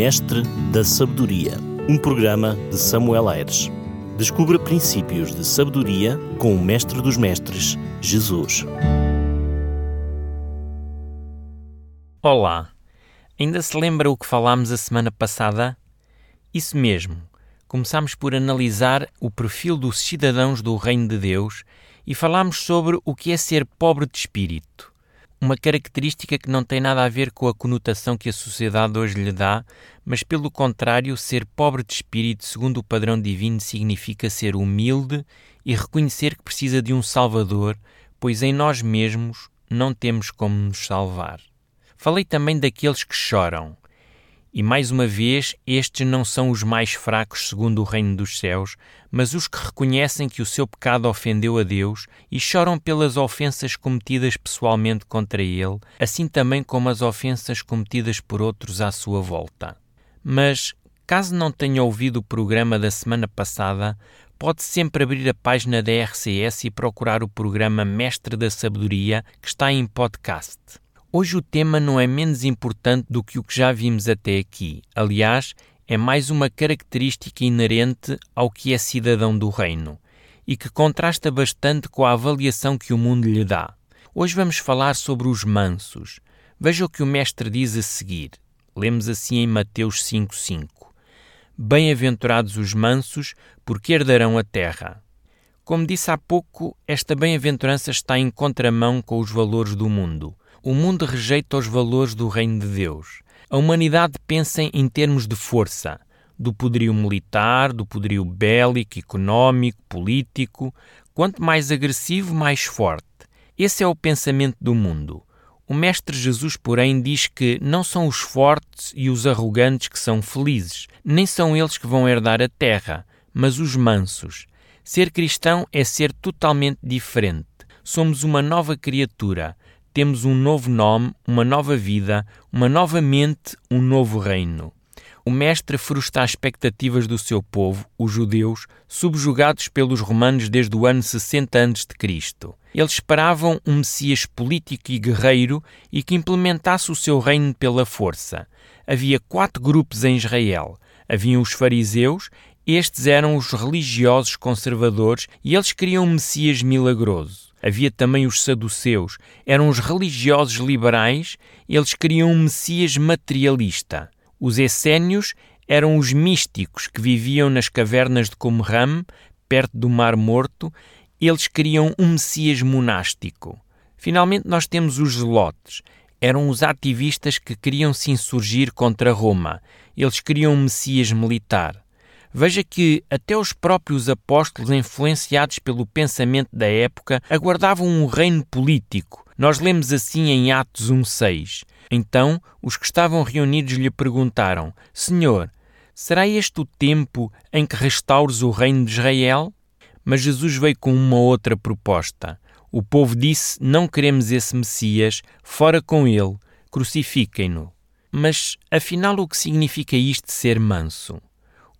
Mestre da Sabedoria, um programa de Samuel Aires. Descubra princípios de sabedoria com o Mestre dos Mestres, Jesus. Olá! Ainda se lembra o que falámos a semana passada? Isso mesmo. Começámos por analisar o perfil dos cidadãos do Reino de Deus e falámos sobre o que é ser pobre de espírito. Uma característica que não tem nada a ver com a conotação que a sociedade hoje lhe dá, mas pelo contrário, ser pobre de espírito, segundo o padrão divino, significa ser humilde e reconhecer que precisa de um Salvador, pois em nós mesmos não temos como nos salvar. Falei também daqueles que choram. E mais uma vez, estes não são os mais fracos segundo o reino dos céus, mas os que reconhecem que o seu pecado ofendeu a Deus e choram pelas ofensas cometidas pessoalmente contra ele, assim também como as ofensas cometidas por outros à sua volta. Mas, caso não tenha ouvido o programa da semana passada, pode sempre abrir a página da RCS e procurar o programa Mestre da Sabedoria, que está em podcast. Hoje o tema não é menos importante do que o que já vimos até aqui. Aliás, é mais uma característica inerente ao que é cidadão do reino e que contrasta bastante com a avaliação que o mundo lhe dá. Hoje vamos falar sobre os mansos. Veja o que o mestre diz a seguir. Lemos assim em Mateus 5:5. Bem-aventurados os mansos, porque herdarão a terra. Como disse há pouco, esta bem-aventurança está em contramão com os valores do mundo o mundo rejeita os valores do reino de Deus. A humanidade pensa em termos de força, do poderio militar, do poderio bélico, económico, político. Quanto mais agressivo, mais forte. Esse é o pensamento do mundo. O Mestre Jesus, porém, diz que não são os fortes e os arrogantes que são felizes, nem são eles que vão herdar a terra, mas os mansos. Ser cristão é ser totalmente diferente. Somos uma nova criatura, temos um novo nome, uma nova vida, uma nova mente, um novo reino. O Mestre frustra as expectativas do seu povo, os judeus, subjugados pelos romanos desde o ano 60 a.C. Eles esperavam um Messias político e guerreiro e que implementasse o seu reino pela força. Havia quatro grupos em Israel. Haviam os fariseus, estes eram os religiosos conservadores e eles queriam um Messias milagroso. Havia também os saduceus, eram os religiosos liberais, eles queriam um Messias materialista. Os essénios eram os místicos que viviam nas cavernas de Qumran, perto do Mar Morto, eles queriam um Messias monástico. Finalmente, nós temos os zelotes. Eram os ativistas que queriam se insurgir contra Roma. Eles queriam um Messias militar. Veja que até os próprios apóstolos, influenciados pelo pensamento da época, aguardavam um reino político. Nós lemos assim em Atos 1,6. Então os que estavam reunidos lhe perguntaram: Senhor, será este o tempo em que restaures o reino de Israel? Mas Jesus veio com uma outra proposta. O povo disse: Não queremos esse Messias, fora com ele, crucifiquem-no. Mas afinal, o que significa isto ser manso?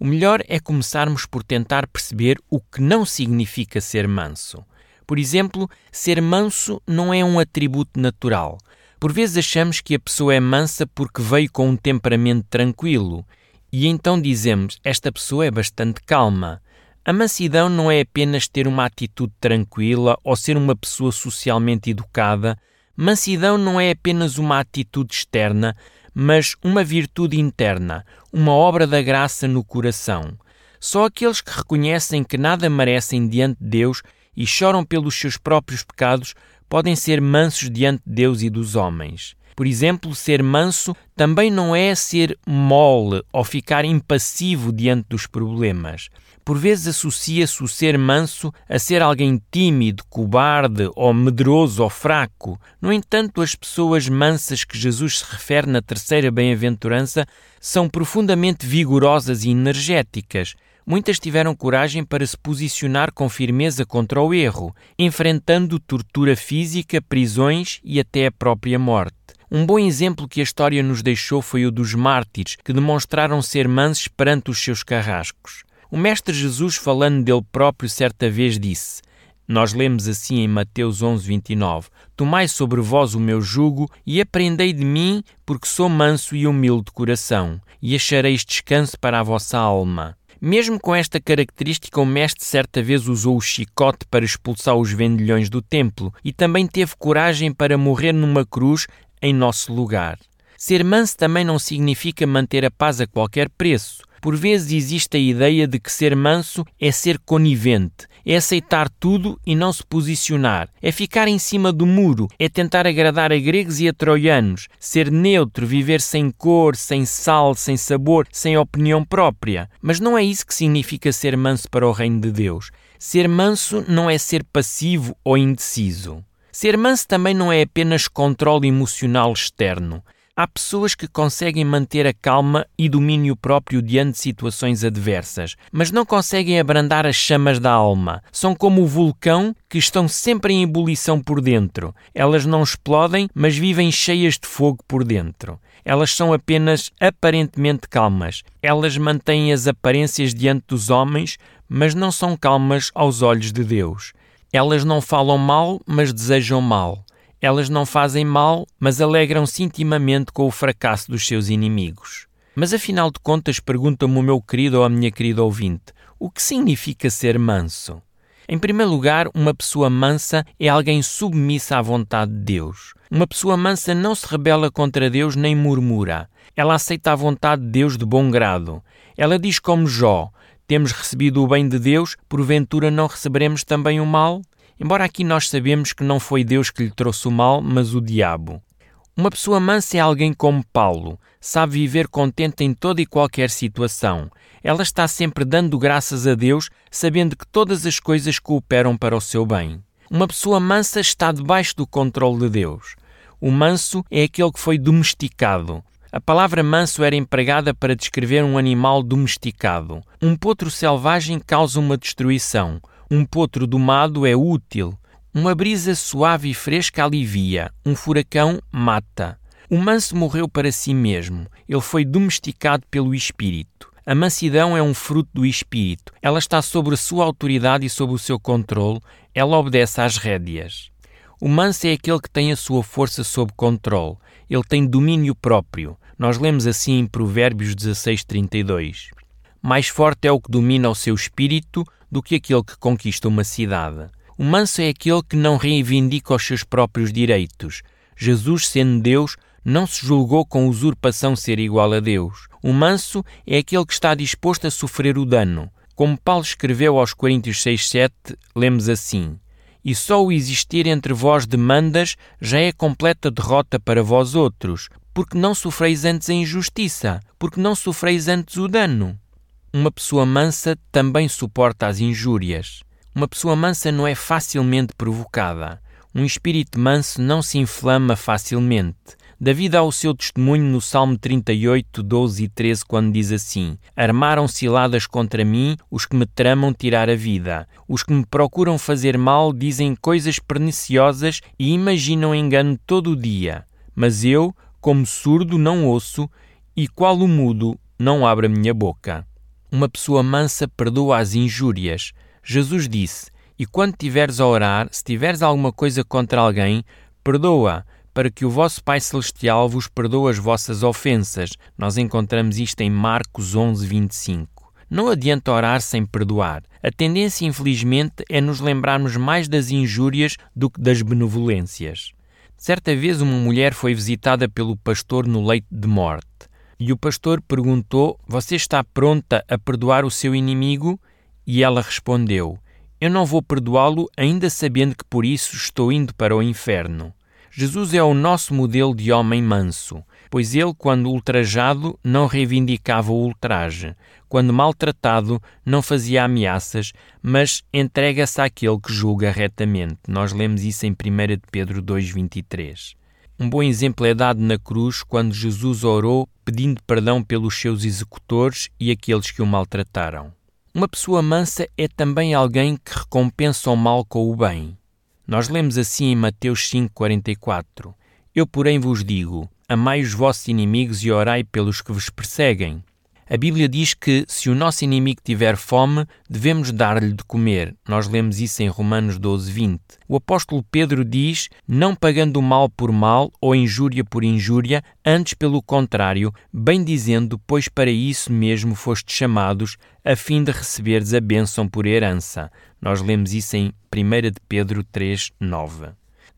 O melhor é começarmos por tentar perceber o que não significa ser manso. Por exemplo, ser manso não é um atributo natural. Por vezes achamos que a pessoa é mansa porque veio com um temperamento tranquilo, e então dizemos: esta pessoa é bastante calma. A mansidão não é apenas ter uma atitude tranquila ou ser uma pessoa socialmente educada. Mansidão não é apenas uma atitude externa, mas uma virtude interna, uma obra da graça no coração. Só aqueles que reconhecem que nada merecem diante de Deus e choram pelos seus próprios pecados podem ser mansos diante de Deus e dos homens. Por exemplo, ser manso também não é ser mole ou ficar impassivo diante dos problemas. Por vezes associa-se o ser manso a ser alguém tímido, cobarde ou medroso ou fraco. No entanto, as pessoas mansas que Jesus se refere na terceira bem-aventurança são profundamente vigorosas e energéticas. Muitas tiveram coragem para se posicionar com firmeza contra o erro, enfrentando tortura física, prisões e até a própria morte. Um bom exemplo que a história nos deixou foi o dos mártires, que demonstraram ser mansos perante os seus carrascos. O Mestre Jesus, falando dele próprio, certa vez disse: Nós lemos assim em Mateus 11, 29: Tomai sobre vós o meu jugo e aprendei de mim, porque sou manso e humilde de coração, e achareis descanso para a vossa alma. Mesmo com esta característica, o mestre certa vez usou o chicote para expulsar os vendilhões do templo e também teve coragem para morrer numa cruz em nosso lugar. Ser manso também não significa manter a paz a qualquer preço. Por vezes existe a ideia de que ser manso é ser conivente, é aceitar tudo e não se posicionar, é ficar em cima do muro, é tentar agradar a gregos e a troianos, ser neutro, viver sem cor, sem sal, sem sabor, sem opinião própria. Mas não é isso que significa ser manso para o reino de Deus. Ser manso não é ser passivo ou indeciso. Ser manso também não é apenas controle emocional externo. Há pessoas que conseguem manter a calma e domínio próprio diante de situações adversas, mas não conseguem abrandar as chamas da alma. São como o vulcão que estão sempre em ebulição por dentro. Elas não explodem, mas vivem cheias de fogo por dentro. Elas são apenas aparentemente calmas. Elas mantêm as aparências diante dos homens, mas não são calmas aos olhos de Deus. Elas não falam mal, mas desejam mal. Elas não fazem mal, mas alegram-se intimamente com o fracasso dos seus inimigos. Mas afinal de contas, pergunta-me o meu querido ou a minha querida ouvinte: o que significa ser manso? Em primeiro lugar, uma pessoa mansa é alguém submissa à vontade de Deus. Uma pessoa mansa não se rebela contra Deus nem murmura. Ela aceita a vontade de Deus de bom grado. Ela diz como Jó: Temos recebido o bem de Deus, porventura não receberemos também o mal? Embora aqui nós sabemos que não foi Deus que lhe trouxe o mal, mas o diabo. Uma pessoa mansa é alguém como Paulo, sabe viver contente em toda e qualquer situação. Ela está sempre dando graças a Deus, sabendo que todas as coisas cooperam para o seu bem. Uma pessoa mansa está debaixo do controle de Deus. O manso é aquele que foi domesticado. A palavra manso era empregada para descrever um animal domesticado. Um potro selvagem causa uma destruição. Um potro domado é útil. Uma brisa suave e fresca alivia. Um furacão mata. O manso morreu para si mesmo. Ele foi domesticado pelo espírito. A mansidão é um fruto do espírito. Ela está sobre a sua autoridade e sob o seu controle. Ela obedece às rédeas. O manso é aquele que tem a sua força sob controle. Ele tem domínio próprio. Nós lemos assim em Provérbios 16:32. Mais forte é o que domina o seu espírito do que aquele que conquista uma cidade. O manso é aquele que não reivindica os seus próprios direitos. Jesus, sendo Deus, não se julgou com usurpação ser igual a Deus. O manso é aquele que está disposto a sofrer o dano. Como Paulo escreveu aos Coríntios 6,7, lemos assim: E só o existir entre vós demandas já é completa derrota para vós outros, porque não sofreis antes a injustiça, porque não sofreis antes o dano. Uma pessoa mansa também suporta as injúrias. Uma pessoa mansa não é facilmente provocada. Um espírito manso não se inflama facilmente. Davi dá o seu testemunho no Salmo 38, 12 e 13, quando diz assim: Armaram ciladas contra mim os que me tramam tirar a vida. Os que me procuram fazer mal dizem coisas perniciosas e imaginam engano todo o dia. Mas eu, como surdo, não ouço, e qual o mudo, não abro a minha boca. Uma pessoa mansa perdoa as injúrias. Jesus disse: E quando tiveres a orar, se tiveres alguma coisa contra alguém, perdoa, para que o vosso Pai Celestial vos perdoe as vossas ofensas. Nós encontramos isto em Marcos 11, 25. Não adianta orar sem perdoar. A tendência, infelizmente, é nos lembrarmos mais das injúrias do que das benevolências. Certa vez, uma mulher foi visitada pelo pastor no leito de morte. E o pastor perguntou: Você está pronta a perdoar o seu inimigo? E ela respondeu: Eu não vou perdoá-lo, ainda sabendo que por isso estou indo para o inferno. Jesus é o nosso modelo de homem manso, pois ele, quando ultrajado, não reivindicava o ultraje, quando maltratado, não fazia ameaças, mas entrega-se àquele que julga retamente. Nós lemos isso em 1 Pedro 2,23. Um bom exemplo é dado na cruz quando Jesus orou pedindo perdão pelos seus executores e aqueles que o maltrataram. Uma pessoa mansa é também alguém que recompensa o mal com o bem. Nós lemos assim em Mateus 5,44: Eu, porém, vos digo: amai os vossos inimigos e orai pelos que vos perseguem. A Bíblia diz que se o nosso inimigo tiver fome, devemos dar-lhe de comer. Nós lemos isso em Romanos 12, 20. O apóstolo Pedro diz: Não pagando mal por mal ou injúria por injúria, antes pelo contrário, bem dizendo, pois para isso mesmo fostes chamados, a fim de receberes a bênção por herança. Nós lemos isso em 1 de Pedro 3, 9.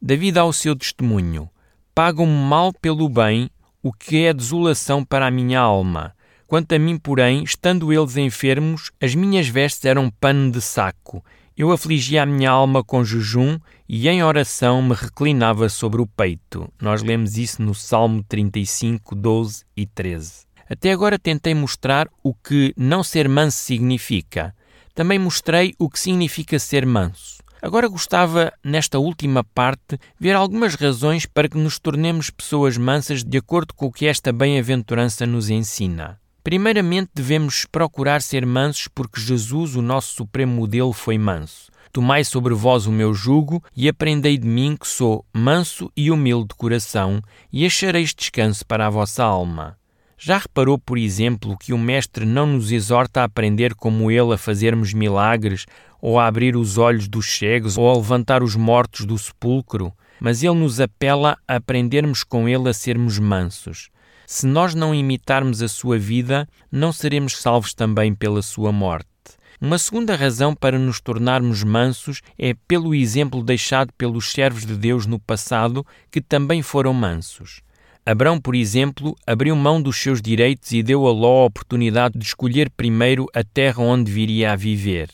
Davi dá o seu testemunho: Pagam-me mal pelo bem, o que é desolação para a minha alma. Quanto a mim, porém, estando eles enfermos, as minhas vestes eram pano de saco. Eu afligia a minha alma com jejum e em oração me reclinava sobre o peito. Nós lemos isso no Salmo 35, 12 e 13. Até agora tentei mostrar o que não ser manso significa. Também mostrei o que significa ser manso. Agora gostava, nesta última parte, ver algumas razões para que nos tornemos pessoas mansas de acordo com o que esta bem-aventurança nos ensina. Primeiramente, devemos procurar ser mansos porque Jesus, o nosso supremo modelo, foi manso. Tomai sobre vós o meu jugo e aprendei de mim que sou manso e humilde de coração, e achareis descanso para a vossa alma. Já reparou, por exemplo, que o Mestre não nos exorta a aprender como ele a fazermos milagres, ou a abrir os olhos dos cegos, ou a levantar os mortos do sepulcro, mas ele nos apela a aprendermos com ele a sermos mansos. Se nós não imitarmos a sua vida, não seremos salvos também pela sua morte. Uma segunda razão para nos tornarmos mansos é pelo exemplo deixado pelos servos de Deus no passado, que também foram mansos. Abrão, por exemplo, abriu mão dos seus direitos e deu a Ló a oportunidade de escolher primeiro a terra onde viria a viver.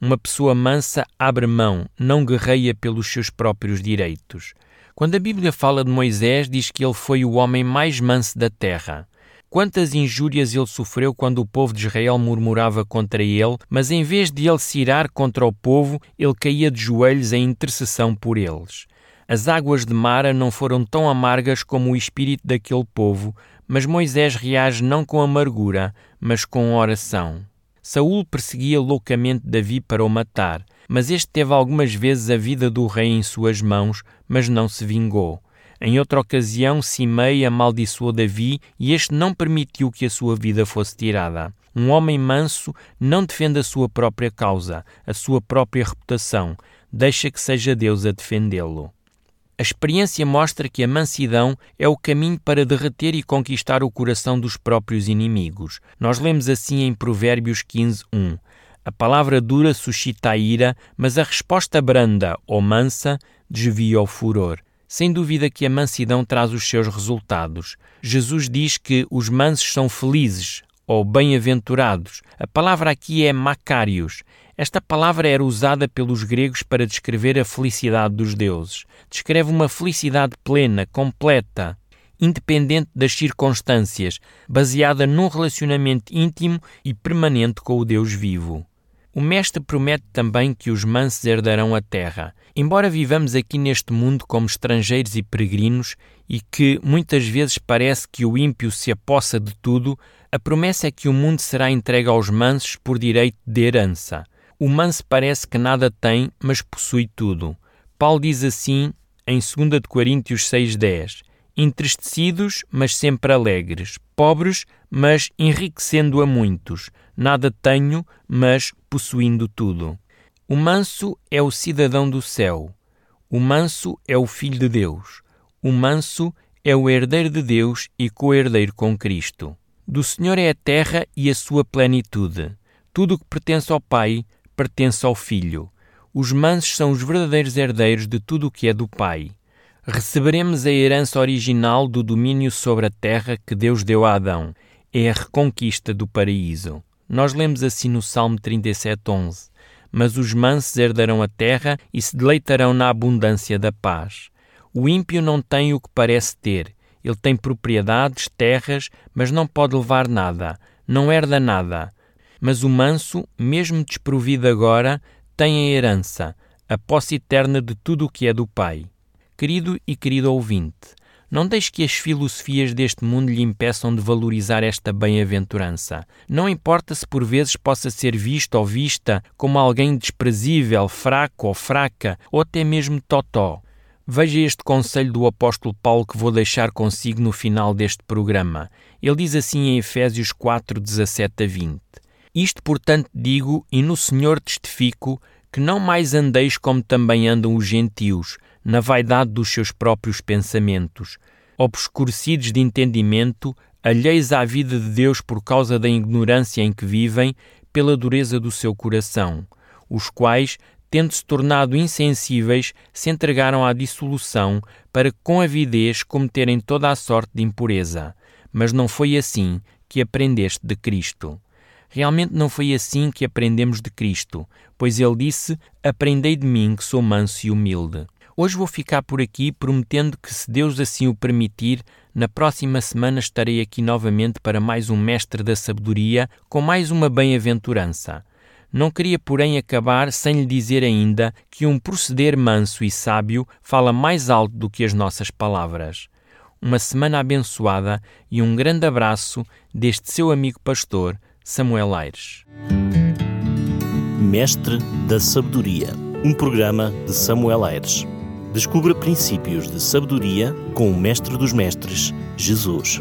Uma pessoa mansa abre mão, não guerreia pelos seus próprios direitos. Quando a Bíblia fala de Moisés, diz que ele foi o homem mais manso da terra. Quantas injúrias ele sofreu quando o povo de Israel murmurava contra ele, mas em vez de ele se irar contra o povo, ele caía de joelhos em intercessão por eles. As águas de Mara não foram tão amargas como o espírito daquele povo, mas Moisés reage não com amargura, mas com oração. Saul perseguia loucamente Davi para o matar, mas este teve algumas vezes a vida do rei em suas mãos, mas não se vingou. Em outra ocasião, Simei amaldiçoou Davi e este não permitiu que a sua vida fosse tirada. Um homem manso não defende a sua própria causa, a sua própria reputação, deixa que seja Deus a defendê-lo. A experiência mostra que a mansidão é o caminho para derreter e conquistar o coração dos próprios inimigos. Nós lemos assim em Provérbios 15, 1. A palavra dura suscita a ira, mas a resposta branda ou mansa desvia o furor. Sem dúvida que a mansidão traz os seus resultados. Jesus diz que os mansos são felizes ou bem-aventurados. A palavra aqui é macários. Esta palavra era usada pelos gregos para descrever a felicidade dos deuses. Descreve uma felicidade plena, completa, independente das circunstâncias, baseada num relacionamento íntimo e permanente com o Deus vivo. O Mestre promete também que os mansos herdarão a terra. Embora vivamos aqui neste mundo como estrangeiros e peregrinos e que muitas vezes parece que o ímpio se apossa de tudo, a promessa é que o mundo será entregue aos mansos por direito de herança. O manso parece que nada tem, mas possui tudo. Paulo diz assim em 2 Coríntios 6,10: Entristecidos, mas sempre alegres, pobres, mas enriquecendo a muitos, nada tenho, mas possuindo tudo. O manso é o cidadão do céu. O manso é o filho de Deus. O manso é o herdeiro de Deus e co-herdeiro com Cristo. Do Senhor é a terra e a sua plenitude. Tudo o que pertence ao Pai pertence ao Filho. Os mansos são os verdadeiros herdeiros de tudo o que é do Pai. Receberemos a herança original do domínio sobre a terra que Deus deu a Adão. É a reconquista do paraíso. Nós lemos assim no Salmo 37:11: Mas os mansos herdarão a terra e se deleitarão na abundância da paz. O ímpio não tem o que parece ter. Ele tem propriedades, terras, mas não pode levar nada, não herda nada. Mas o manso, mesmo desprovido agora, tem a herança, a posse eterna de tudo o que é do Pai. Querido e querido ouvinte, não deixe que as filosofias deste mundo lhe impeçam de valorizar esta bem-aventurança. Não importa se por vezes possa ser visto ou vista como alguém desprezível, fraco ou fraca, ou até mesmo totó. Veja este conselho do apóstolo Paulo que vou deixar consigo no final deste programa. Ele diz assim em Efésios 4, 17 a 20: Isto, portanto, digo e no Senhor testifico que não mais andeis como também andam os gentios, na vaidade dos seus próprios pensamentos, obscurecidos de entendimento, alheios à vida de Deus por causa da ignorância em que vivem, pela dureza do seu coração, os quais, tendo-se tornado insensíveis, se entregaram à dissolução, para com avidez cometerem toda a sorte de impureza. Mas não foi assim que aprendeste de Cristo. Realmente não foi assim que aprendemos de Cristo, pois ele disse: Aprendei de mim, que sou manso e humilde. Hoje vou ficar por aqui, prometendo que, se Deus assim o permitir, na próxima semana estarei aqui novamente para mais um Mestre da Sabedoria com mais uma bem-aventurança. Não queria, porém, acabar sem lhe dizer ainda que um proceder manso e sábio fala mais alto do que as nossas palavras. Uma semana abençoada e um grande abraço deste seu amigo pastor, Samuel Aires. Mestre da Sabedoria, um programa de Samuel Aires. Descubra princípios de sabedoria com o Mestre dos Mestres, Jesus.